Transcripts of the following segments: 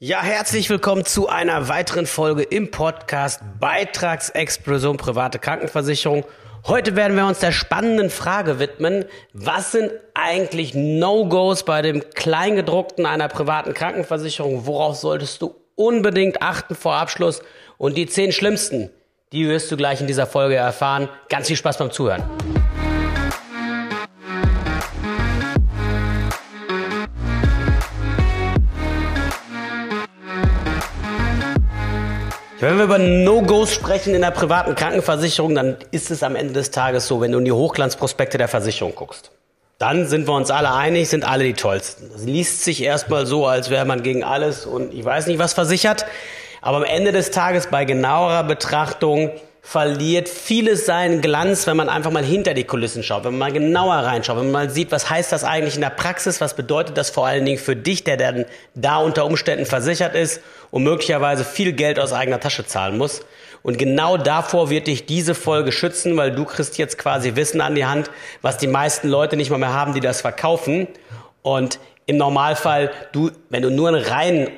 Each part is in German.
Ja, herzlich willkommen zu einer weiteren Folge im Podcast Beitragsexplosion private Krankenversicherung. Heute werden wir uns der spannenden Frage widmen, was sind eigentlich No-Gos bei dem Kleingedruckten einer privaten Krankenversicherung? Worauf solltest du unbedingt achten vor Abschluss? Und die zehn schlimmsten, die wirst du gleich in dieser Folge erfahren. Ganz viel Spaß beim Zuhören. Wenn wir über No-Gos sprechen in der privaten Krankenversicherung, dann ist es am Ende des Tages so, wenn du in die Hochglanzprospekte der Versicherung guckst. Dann sind wir uns alle einig, sind alle die tollsten. Das liest sich erstmal so, als wäre man gegen alles und ich weiß nicht was versichert. Aber am Ende des Tages bei genauerer Betrachtung verliert vieles seinen Glanz, wenn man einfach mal hinter die Kulissen schaut, wenn man mal genauer reinschaut, wenn man mal sieht, was heißt das eigentlich in der Praxis, was bedeutet das vor allen Dingen für dich, der dann da unter Umständen versichert ist und möglicherweise viel Geld aus eigener Tasche zahlen muss. Und genau davor wird dich diese Folge schützen, weil du kriegst jetzt quasi Wissen an die Hand, was die meisten Leute nicht mal mehr haben, die das verkaufen. Und im Normalfall, du, wenn du nur einen reinen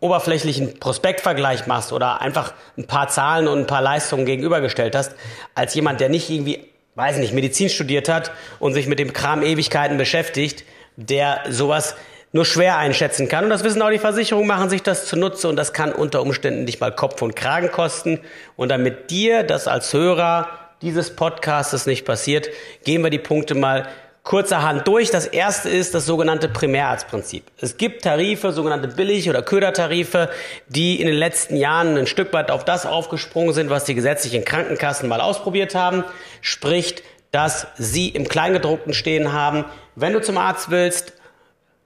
oberflächlichen Prospektvergleich machst oder einfach ein paar Zahlen und ein paar Leistungen gegenübergestellt hast, als jemand, der nicht irgendwie, weiß nicht, Medizin studiert hat und sich mit dem Kram Ewigkeiten beschäftigt, der sowas nur schwer einschätzen kann. Und das wissen auch die Versicherungen, machen sich das zunutze und das kann unter Umständen nicht mal Kopf und Kragen kosten. Und damit dir das als Hörer dieses Podcastes nicht passiert, gehen wir die Punkte mal kurzerhand durch. Das erste ist das sogenannte Primärarztprinzip. Es gibt Tarife, sogenannte Billig- oder Ködertarife, die in den letzten Jahren ein Stück weit auf das aufgesprungen sind, was die gesetzlichen Krankenkassen mal ausprobiert haben. Spricht, dass sie im Kleingedruckten stehen haben, wenn du zum Arzt willst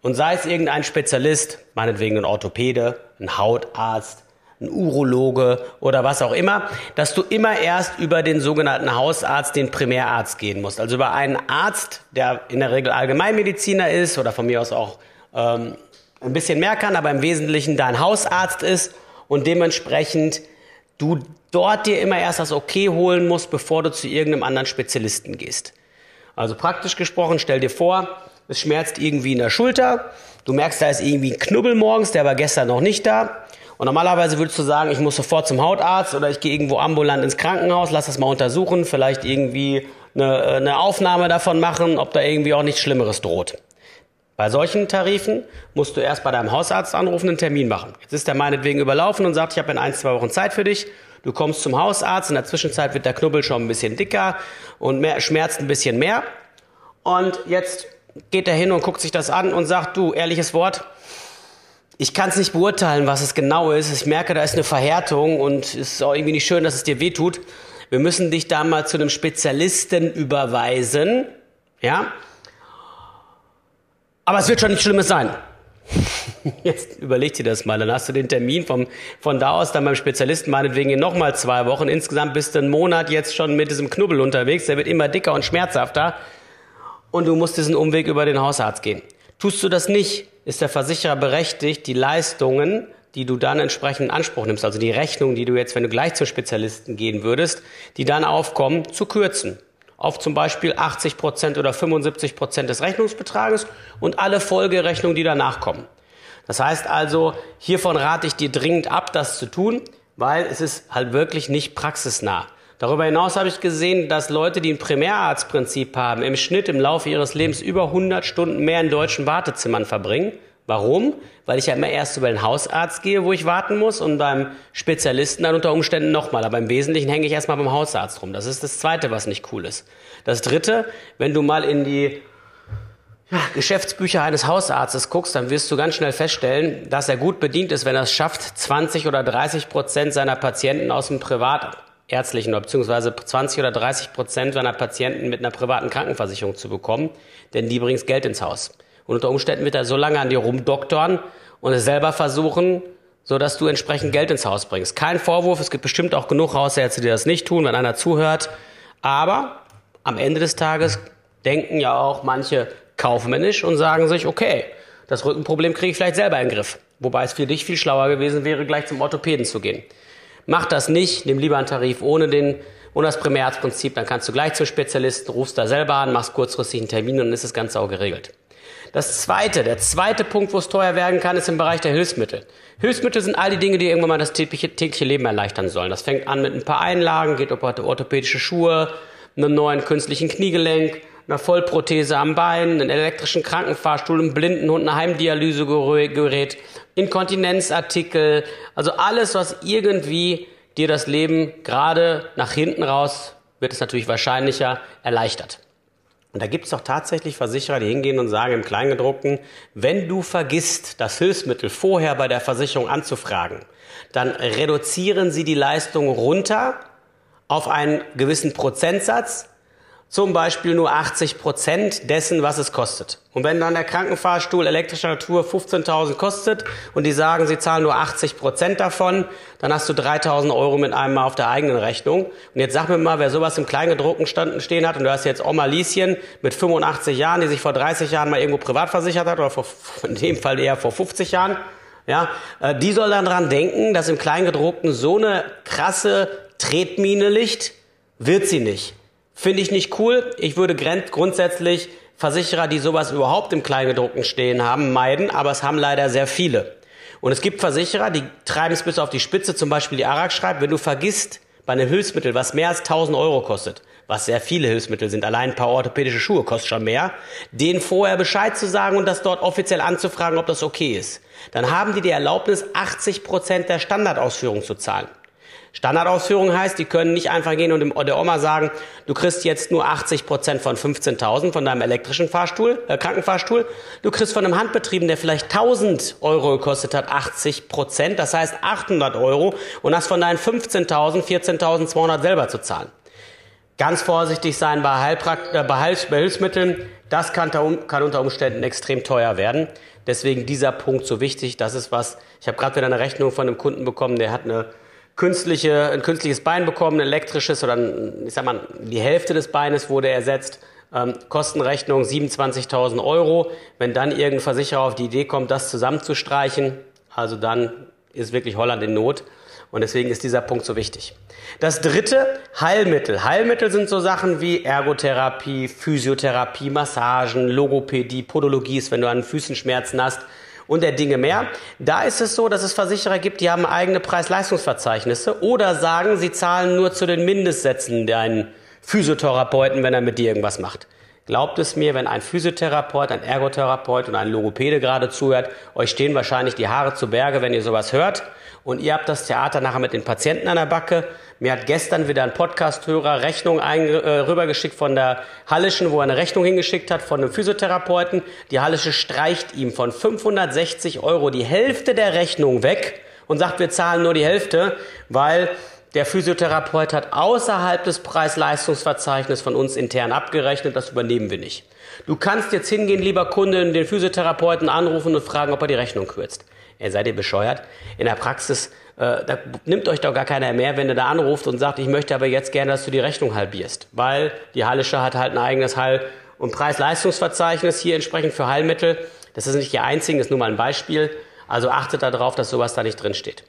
und sei es irgendein Spezialist, meinetwegen ein Orthopäde, ein Hautarzt, ein Urologe oder was auch immer, dass du immer erst über den sogenannten Hausarzt, den Primärarzt gehen musst. Also über einen Arzt, der in der Regel Allgemeinmediziner ist oder von mir aus auch ähm, ein bisschen mehr kann, aber im Wesentlichen dein Hausarzt ist und dementsprechend du dort dir immer erst das Okay holen musst, bevor du zu irgendeinem anderen Spezialisten gehst. Also praktisch gesprochen, stell dir vor, es schmerzt irgendwie in der Schulter, du merkst, da ist irgendwie ein Knubbel morgens, der war gestern noch nicht da und normalerweise würdest du sagen, ich muss sofort zum Hautarzt oder ich gehe irgendwo ambulant ins Krankenhaus, lass das mal untersuchen, vielleicht irgendwie eine, eine Aufnahme davon machen, ob da irgendwie auch nichts Schlimmeres droht. Bei solchen Tarifen musst du erst bei deinem Hausarzt anrufen, einen Termin machen. Jetzt ist der meinetwegen überlaufen und sagt, ich habe in ein, zwei Wochen Zeit für dich. Du kommst zum Hausarzt, in der Zwischenzeit wird der Knubbel schon ein bisschen dicker und mehr, schmerzt ein bisschen mehr. Und jetzt geht er hin und guckt sich das an und sagt, du, ehrliches Wort, ich kann es nicht beurteilen, was es genau ist. Ich merke, da ist eine Verhärtung und es ist auch irgendwie nicht schön, dass es dir wehtut. Wir müssen dich da mal zu einem Spezialisten überweisen. Ja? Aber es wird schon nichts Schlimmes sein. Jetzt überleg dir das mal. Dann hast du den Termin vom, von da aus dann beim Spezialisten meinetwegen in nochmal zwei Wochen. Insgesamt bist du einen Monat jetzt schon mit diesem Knubbel unterwegs. Der wird immer dicker und schmerzhafter. Und du musst diesen Umweg über den Hausarzt gehen. Tust du das nicht, ist der Versicherer berechtigt, die Leistungen, die du dann entsprechend in Anspruch nimmst, also die Rechnung, die du jetzt, wenn du gleich zum Spezialisten gehen würdest, die dann aufkommen, zu kürzen. Auf zum Beispiel 80 Prozent oder 75 Prozent des Rechnungsbetrages und alle Folgerechnungen, die danach kommen. Das heißt also, hiervon rate ich dir dringend ab, das zu tun, weil es ist halt wirklich nicht praxisnah. Darüber hinaus habe ich gesehen, dass Leute, die ein Primärarztprinzip haben, im Schnitt im Laufe ihres Lebens über 100 Stunden mehr in deutschen Wartezimmern verbringen. Warum? Weil ich ja immer erst über den Hausarzt gehe, wo ich warten muss und beim Spezialisten dann unter Umständen nochmal. Aber im Wesentlichen hänge ich erstmal beim Hausarzt rum. Das ist das Zweite, was nicht cool ist. Das Dritte, wenn du mal in die ja, Geschäftsbücher eines Hausarztes guckst, dann wirst du ganz schnell feststellen, dass er gut bedient ist, wenn er es schafft, 20 oder 30 Prozent seiner Patienten aus dem Privat ärztlichen oder beziehungsweise 20 oder 30 Prozent seiner Patienten mit einer privaten Krankenversicherung zu bekommen, denn die bringt Geld ins Haus. Und unter Umständen wird er so lange an dir rumdoktern und es selber versuchen, so dass du entsprechend Geld ins Haus bringst. Kein Vorwurf, es gibt bestimmt auch genug Hausärzte, die das nicht tun, wenn einer zuhört. Aber am Ende des Tages denken ja auch manche kaufmännisch und sagen sich, okay, das Rückenproblem kriege ich vielleicht selber in den Griff. Wobei es für dich viel schlauer gewesen wäre, gleich zum Orthopäden zu gehen. Mach das nicht, nimm lieber einen Tarif ohne den und das Primärarztprinzip, dann kannst du gleich zum Spezialisten, rufst da selber an, machst kurzfristig einen Termin und dann ist das Ganze auch geregelt. Das zweite, der zweite Punkt, wo es teuer werden kann, ist im Bereich der Hilfsmittel. Hilfsmittel sind all die Dinge, die irgendwann mal das tägliche, tägliche Leben erleichtern sollen. Das fängt an mit ein paar Einlagen, geht über orthopädische Schuhe, einem neuen künstlichen Kniegelenk, einer Vollprothese am Bein, einen elektrischen Krankenfahrstuhl, einen Blindenhund, ein Heimdialysegerät, Inkontinenzartikel, also alles, was irgendwie dir das Leben gerade nach hinten raus, wird es natürlich wahrscheinlicher, erleichtert. Und da gibt es doch tatsächlich Versicherer, die hingehen und sagen im Kleingedruckten, wenn du vergisst, das Hilfsmittel vorher bei der Versicherung anzufragen, dann reduzieren sie die Leistung runter auf einen gewissen Prozentsatz zum Beispiel nur 80 Prozent dessen, was es kostet. Und wenn dann der Krankenfahrstuhl elektrischer Natur 15.000 kostet und die sagen, sie zahlen nur 80 Prozent davon, dann hast du 3.000 Euro mit einem Mal auf der eigenen Rechnung. Und jetzt sag mir mal, wer sowas im Kleingedruckten stehen hat und du hast jetzt Oma Lieschen mit 85 Jahren, die sich vor 30 Jahren mal irgendwo privat versichert hat oder vor, in dem Fall eher vor 50 Jahren, ja, äh, die soll dann dran denken, dass im Kleingedruckten so eine krasse Tretmine liegt, wird sie nicht. Finde ich nicht cool. Ich würde grundsätzlich Versicherer, die sowas überhaupt im Kleingedruckten stehen haben, meiden, aber es haben leider sehr viele. Und es gibt Versicherer, die treiben es bis auf die Spitze, zum Beispiel die ARAG schreibt, wenn du vergisst, bei einem Hilfsmittel, was mehr als 1000 Euro kostet, was sehr viele Hilfsmittel sind, allein ein paar orthopädische Schuhe kostet schon mehr, denen vorher Bescheid zu sagen und das dort offiziell anzufragen, ob das okay ist. Dann haben die die Erlaubnis, 80 Prozent der Standardausführung zu zahlen. Standardausführung heißt, die können nicht einfach gehen und der Oma sagen, du kriegst jetzt nur 80 Prozent von 15.000 von deinem elektrischen Fahrstuhl, äh, Krankenfahrstuhl. Du kriegst von einem Handbetrieben, der vielleicht 1000 Euro gekostet hat, 80 Prozent, das heißt 800 Euro und hast von deinen 15.000 14.200 selber zu zahlen. Ganz vorsichtig sein bei, Heilprakt äh, bei, Heils bei Hilfsmitteln. Das kann, kann unter Umständen extrem teuer werden. Deswegen dieser Punkt so wichtig. Das ist was. Ich habe gerade wieder eine Rechnung von einem Kunden bekommen, der hat eine künstliche, ein künstliches Bein bekommen, ein elektrisches oder ein, ich sag mal, die Hälfte des Beines wurde ersetzt. Ähm, Kostenrechnung 27.000 Euro. Wenn dann irgendein Versicherer auf die Idee kommt, das zusammenzustreichen, also dann ist wirklich Holland in Not. Und deswegen ist dieser Punkt so wichtig. Das dritte, Heilmittel. Heilmittel sind so Sachen wie Ergotherapie, Physiotherapie, Massagen, Logopädie, Podologie wenn du an Füßen Schmerzen hast und der Dinge mehr. Da ist es so, dass es Versicherer gibt, die haben eigene Preis-Leistungsverzeichnisse oder sagen, sie zahlen nur zu den Mindestsätzen deinen Physiotherapeuten, wenn er mit dir irgendwas macht. Glaubt es mir, wenn ein Physiotherapeut, ein Ergotherapeut und ein Logopäde gerade zuhört, euch stehen wahrscheinlich die Haare zu Berge, wenn ihr sowas hört und ihr habt das Theater nachher mit den Patienten an der Backe. Mir hat gestern wieder ein Podcast-Hörer Rechnung ein, äh, rübergeschickt von der Hallischen, wo er eine Rechnung hingeschickt hat von einem Physiotherapeuten. Die Hallische streicht ihm von 560 Euro die Hälfte der Rechnung weg und sagt, wir zahlen nur die Hälfte, weil der Physiotherapeut hat außerhalb des Preis-Leistungsverzeichnisses von uns intern abgerechnet, das übernehmen wir nicht. Du kannst jetzt hingehen, lieber Kunde, den Physiotherapeuten anrufen und fragen, ob er die Rechnung kürzt. Ihr seid ihr bescheuert? In der Praxis, äh, da nimmt euch doch gar keiner mehr, wenn ihr da anruft und sagt, ich möchte aber jetzt gerne, dass du die Rechnung halbierst. Weil die Hallische hat halt ein eigenes Heil- und Preis-Leistungsverzeichnis hier entsprechend für Heilmittel. Das ist nicht die einzigen, das ist nur mal ein Beispiel. Also achtet darauf, dass sowas da nicht drin steht.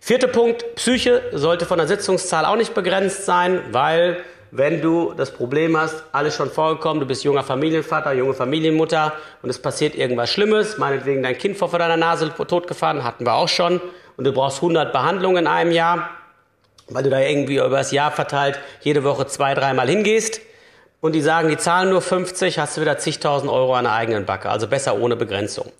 Vierter Punkt, Psyche sollte von der Sitzungszahl auch nicht begrenzt sein, weil wenn du das Problem hast, alles schon vorgekommen, du bist junger Familienvater, junge Familienmutter und es passiert irgendwas Schlimmes, meinetwegen dein Kind vor deiner Nase totgefahren, hatten wir auch schon, und du brauchst 100 Behandlungen in einem Jahr, weil du da irgendwie über das Jahr verteilt jede Woche zwei, dreimal hingehst und die sagen, die zahlen nur 50, hast du wieder zigtausend Euro an der eigenen Backe, also besser ohne Begrenzung.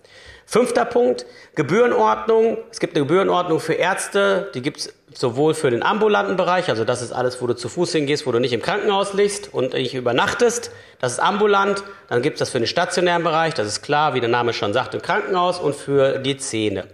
Fünfter Punkt, Gebührenordnung. Es gibt eine Gebührenordnung für Ärzte, die gibt es sowohl für den ambulanten Bereich, also das ist alles, wo du zu Fuß hingehst, wo du nicht im Krankenhaus liegst und nicht übernachtest, das ist ambulant. Dann gibt es das für den stationären Bereich, das ist klar, wie der Name schon sagt, im Krankenhaus und für die Zähne.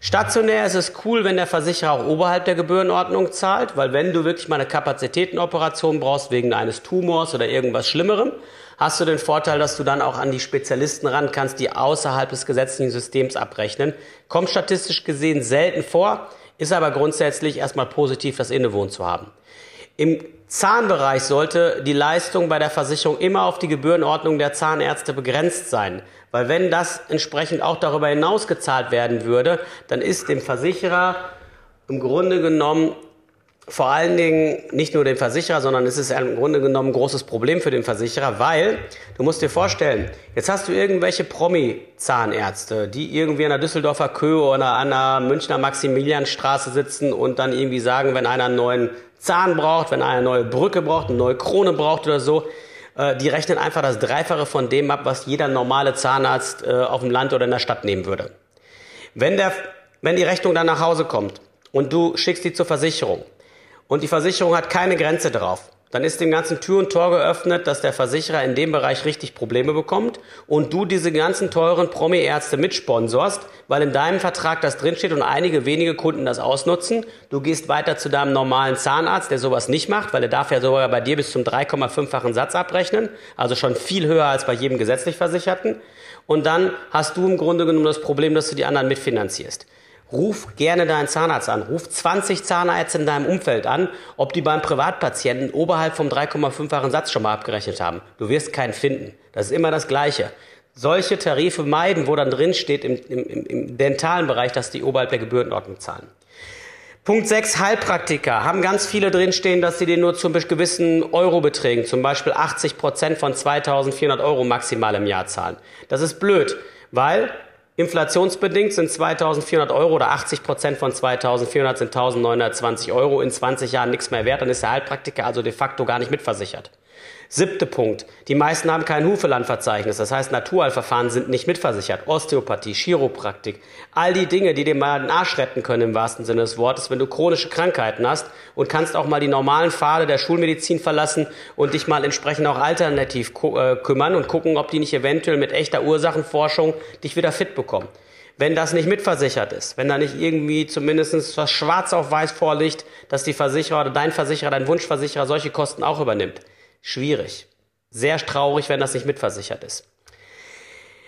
Stationär ist es cool, wenn der Versicherer auch oberhalb der Gebührenordnung zahlt, weil wenn du wirklich mal eine Kapazitätenoperation brauchst wegen eines Tumors oder irgendwas Schlimmerem, hast du den Vorteil, dass du dann auch an die Spezialisten ran kannst, die außerhalb des gesetzlichen Systems abrechnen. Kommt statistisch gesehen selten vor, ist aber grundsätzlich erstmal positiv, das innewohnt zu haben. Im Zahnbereich sollte die Leistung bei der Versicherung immer auf die Gebührenordnung der Zahnärzte begrenzt sein. Weil wenn das entsprechend auch darüber hinaus gezahlt werden würde, dann ist dem Versicherer im Grunde genommen vor allen Dingen nicht nur den Versicherer, sondern es ist im Grunde genommen ein großes Problem für den Versicherer, weil du musst dir vorstellen, jetzt hast du irgendwelche Promi-Zahnärzte, die irgendwie an der Düsseldorfer Köhe oder an der Münchner Maximilianstraße sitzen und dann irgendwie sagen, wenn einer einen neuen Zahn braucht, wenn einer eine neue Brücke braucht, eine neue Krone braucht oder so, äh, die rechnen einfach das Dreifache von dem ab, was jeder normale Zahnarzt äh, auf dem Land oder in der Stadt nehmen würde. Wenn, der, wenn die Rechnung dann nach Hause kommt und du schickst die zur Versicherung, und die Versicherung hat keine Grenze drauf, dann ist dem ganzen Tür und Tor geöffnet, dass der Versicherer in dem Bereich richtig Probleme bekommt und du diese ganzen teuren Promi-Ärzte mitsponsorst, weil in deinem Vertrag das drinsteht und einige wenige Kunden das ausnutzen. Du gehst weiter zu deinem normalen Zahnarzt, der sowas nicht macht, weil er darf ja sogar bei dir bis zum 3,5-fachen Satz abrechnen, also schon viel höher als bei jedem gesetzlich Versicherten. Und dann hast du im Grunde genommen das Problem, dass du die anderen mitfinanzierst. Ruf gerne deinen Zahnarzt an. Ruf 20 Zahnärzte in deinem Umfeld an, ob die beim Privatpatienten oberhalb vom 3,5-fachen Satz schon mal abgerechnet haben. Du wirst keinen finden. Das ist immer das Gleiche. Solche Tarife meiden, wo dann drin steht im, im, im dentalen Bereich, dass die oberhalb der Gebührenordnung zahlen. Punkt 6, Heilpraktiker. Haben ganz viele drinstehen, dass sie den nur zu gewissen Eurobeträgen, zum Beispiel 80 Prozent von 2400 Euro maximal im Jahr zahlen. Das ist blöd, weil Inflationsbedingt sind 2400 Euro oder 80 Prozent von 2400 sind 1920 Euro in 20 Jahren nichts mehr wert. Dann ist der Heilpraktiker also de facto gar nicht mitversichert. Siebte Punkt. Die meisten haben kein Hufelandverzeichnis. Das heißt, Naturheilverfahren sind nicht mitversichert. Osteopathie, Chiropraktik, all die Dinge, die dir mal den Arsch retten können im wahrsten Sinne des Wortes, wenn du chronische Krankheiten hast und kannst auch mal die normalen Pfade der Schulmedizin verlassen und dich mal entsprechend auch alternativ äh, kümmern und gucken, ob die nicht eventuell mit echter Ursachenforschung dich wieder fit bekommen. Wenn das nicht mitversichert ist, wenn da nicht irgendwie zumindest was schwarz auf weiß vorliegt, dass die Versicherer oder dein Versicherer, dein Wunschversicherer solche Kosten auch übernimmt, Schwierig. Sehr traurig, wenn das nicht mitversichert ist.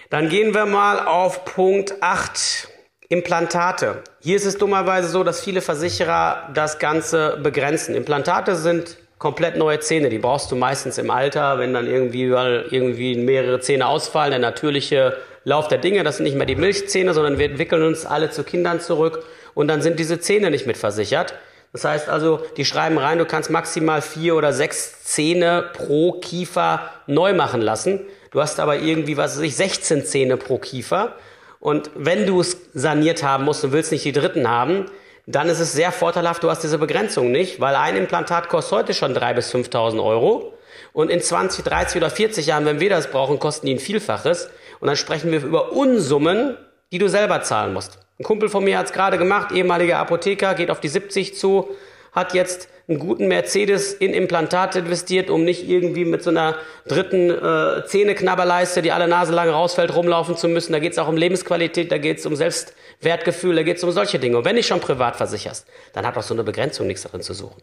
Dann gehen wir mal auf Punkt 8. Implantate. Hier ist es dummerweise so, dass viele Versicherer das Ganze begrenzen. Implantate sind komplett neue Zähne. Die brauchst du meistens im Alter, wenn dann irgendwie, weil irgendwie mehrere Zähne ausfallen. Der natürliche Lauf der Dinge, das sind nicht mehr die Milchzähne, sondern wir entwickeln uns alle zu Kindern zurück und dann sind diese Zähne nicht mitversichert. Das heißt also, die schreiben rein, du kannst maximal vier oder sechs Zähne pro Kiefer neu machen lassen. Du hast aber irgendwie, was weiß ich, 16 Zähne pro Kiefer. Und wenn du es saniert haben musst und willst nicht die dritten haben, dann ist es sehr vorteilhaft, du hast diese Begrenzung nicht, weil ein Implantat kostet heute schon 3.000 bis 5.000 Euro. Und in 20, 30 oder 40 Jahren, wenn wir das brauchen, kosten die ein Vielfaches. Und dann sprechen wir über Unsummen, die du selber zahlen musst. Ein Kumpel von mir hat es gerade gemacht, ehemaliger Apotheker, geht auf die 70 zu, hat jetzt einen guten Mercedes in Implantate investiert, um nicht irgendwie mit so einer dritten äh, Zähneknabberleiste, die alle Nase lang rausfällt, rumlaufen zu müssen. Da geht es auch um Lebensqualität, da geht es um Selbstwertgefühl, da geht es um solche Dinge. Und wenn du schon privat versicherst, dann hat auch so eine Begrenzung nichts darin zu suchen.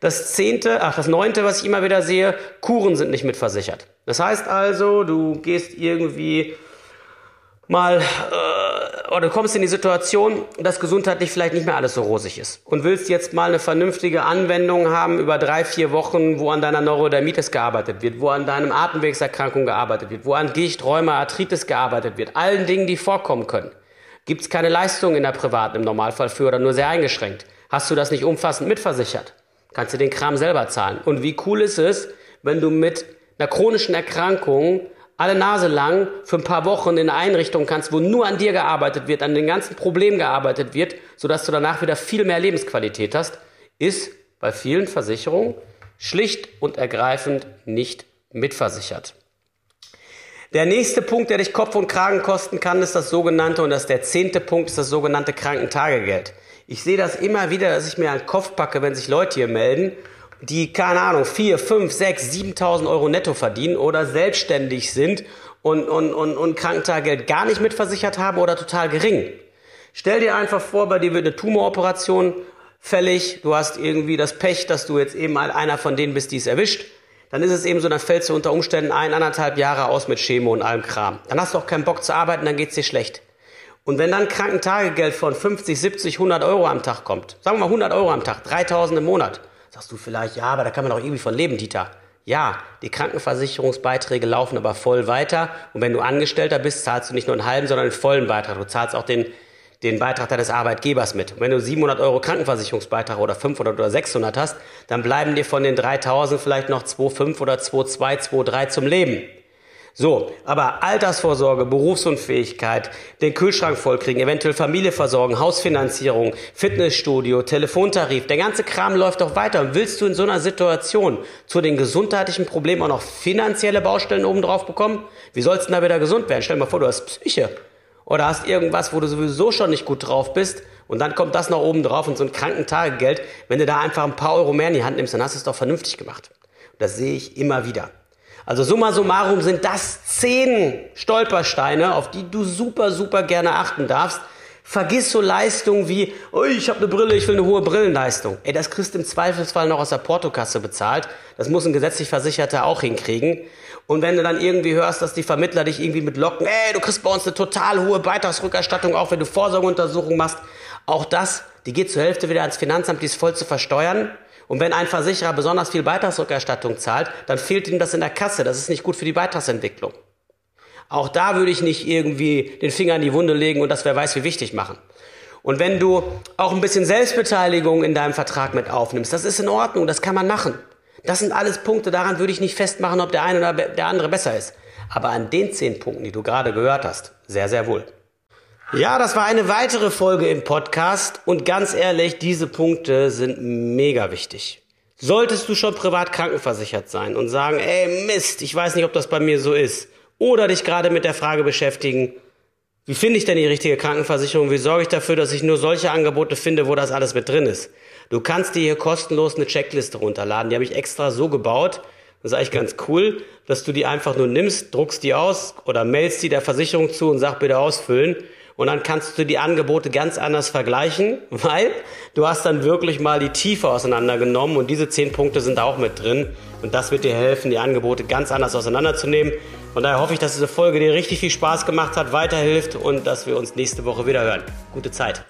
Das zehnte, ach, das neunte, was ich immer wieder sehe, Kuren sind nicht mitversichert. Das heißt also, du gehst irgendwie mal äh, oder du kommst in die Situation, dass gesundheitlich vielleicht nicht mehr alles so rosig ist und willst jetzt mal eine vernünftige Anwendung haben über drei, vier Wochen, wo an deiner Neurodermitis gearbeitet wird, wo an deinem Atemwegserkrankung gearbeitet wird, wo an Gicht, Rheuma, Arthritis gearbeitet wird, allen Dingen, die vorkommen können. Gibt es keine Leistung in der privaten im Normalfall für oder nur sehr eingeschränkt? Hast du das nicht umfassend mitversichert? Kannst du den Kram selber zahlen? Und wie cool ist es, wenn du mit einer chronischen Erkrankung alle Nase lang für ein paar Wochen in eine Einrichtung kannst, wo nur an dir gearbeitet wird, an den ganzen Problemen gearbeitet wird, sodass du danach wieder viel mehr Lebensqualität hast, ist bei vielen Versicherungen schlicht und ergreifend nicht mitversichert. Der nächste Punkt, der dich Kopf und Kragen kosten kann, ist das sogenannte, und das ist der zehnte Punkt, ist das sogenannte Krankentagegeld. Ich sehe das immer wieder, dass ich mir einen Kopf packe, wenn sich Leute hier melden die, keine Ahnung, 4, 5, 6, 7.000 Euro netto verdienen oder selbstständig sind und, und, und, und Krankentagegeld gar nicht mitversichert haben oder total gering. Stell dir einfach vor, bei dir wird eine Tumoroperation fällig, du hast irgendwie das Pech, dass du jetzt eben einer von denen bist, die es erwischt. Dann ist es eben so, dann fällst du unter Umständen ein, anderthalb Jahre aus mit Chemo und allem Kram. Dann hast du auch keinen Bock zu arbeiten, dann geht's dir schlecht. Und wenn dann Krankentagegeld von 50, 70, 100 Euro am Tag kommt, sagen wir mal 100 Euro am Tag, 3000 im Monat, Sagst du vielleicht, ja, aber da kann man doch irgendwie von leben, Dieter. Ja, die Krankenversicherungsbeiträge laufen aber voll weiter. Und wenn du Angestellter bist, zahlst du nicht nur einen halben, sondern einen vollen Beitrag. Du zahlst auch den, den Beitrag deines Arbeitgebers mit. Und wenn du 700 Euro Krankenversicherungsbeitrag oder 500 oder 600 hast, dann bleiben dir von den 3000 vielleicht noch 2,5 oder 2,2, 2,3 zum Leben. So, aber Altersvorsorge, Berufsunfähigkeit, den Kühlschrank vollkriegen, eventuell Familie versorgen, Hausfinanzierung, Fitnessstudio, Telefontarif, der ganze Kram läuft doch weiter. Und willst du in so einer Situation zu den gesundheitlichen Problemen auch noch finanzielle Baustellen obendrauf bekommen? Wie sollst du denn da wieder gesund werden? Stell dir mal vor, du hast Psyche oder hast irgendwas, wo du sowieso schon nicht gut drauf bist und dann kommt das noch oben drauf und so ein Krankentagegeld. Wenn du da einfach ein paar Euro mehr in die Hand nimmst, dann hast du es doch vernünftig gemacht. das sehe ich immer wieder. Also summa summarum sind das zehn Stolpersteine, auf die du super, super gerne achten darfst. Vergiss so Leistungen wie, oh, ich habe eine Brille, ich will eine hohe Brillenleistung. Ey, das kriegst du im Zweifelsfall noch aus der Portokasse bezahlt. Das muss ein gesetzlich Versicherter auch hinkriegen. Und wenn du dann irgendwie hörst, dass die Vermittler dich irgendwie mit locken, ey, du kriegst bei uns eine total hohe Beitragsrückerstattung, auch wenn du Vorsorgeuntersuchungen machst. Auch das, die geht zur Hälfte wieder ans Finanzamt, die ist voll zu versteuern. Und wenn ein Versicherer besonders viel Beitragsrückerstattung zahlt, dann fehlt ihm das in der Kasse. Das ist nicht gut für die Beitragsentwicklung. Auch da würde ich nicht irgendwie den Finger in die Wunde legen und das wer weiß wie wichtig machen. Und wenn du auch ein bisschen Selbstbeteiligung in deinem Vertrag mit aufnimmst, das ist in Ordnung, das kann man machen. Das sind alles Punkte, daran würde ich nicht festmachen, ob der eine oder der andere besser ist. Aber an den zehn Punkten, die du gerade gehört hast, sehr, sehr wohl. Ja, das war eine weitere Folge im Podcast und ganz ehrlich, diese Punkte sind mega wichtig. Solltest du schon privat krankenversichert sein und sagen, ey Mist, ich weiß nicht, ob das bei mir so ist, oder dich gerade mit der Frage beschäftigen, wie finde ich denn die richtige Krankenversicherung? Wie sorge ich dafür, dass ich nur solche Angebote finde, wo das alles mit drin ist? Du kannst dir hier kostenlos eine Checkliste runterladen. Die habe ich extra so gebaut. Das ist eigentlich ganz cool, dass du die einfach nur nimmst, druckst die aus oder mailst die der Versicherung zu und sag bitte ausfüllen. Und dann kannst du die Angebote ganz anders vergleichen, weil du hast dann wirklich mal die Tiefe auseinandergenommen und diese zehn Punkte sind auch mit drin. Und das wird dir helfen, die Angebote ganz anders auseinanderzunehmen. Von daher hoffe ich, dass diese Folge dir richtig viel Spaß gemacht hat, weiterhilft und dass wir uns nächste Woche wieder hören. Gute Zeit.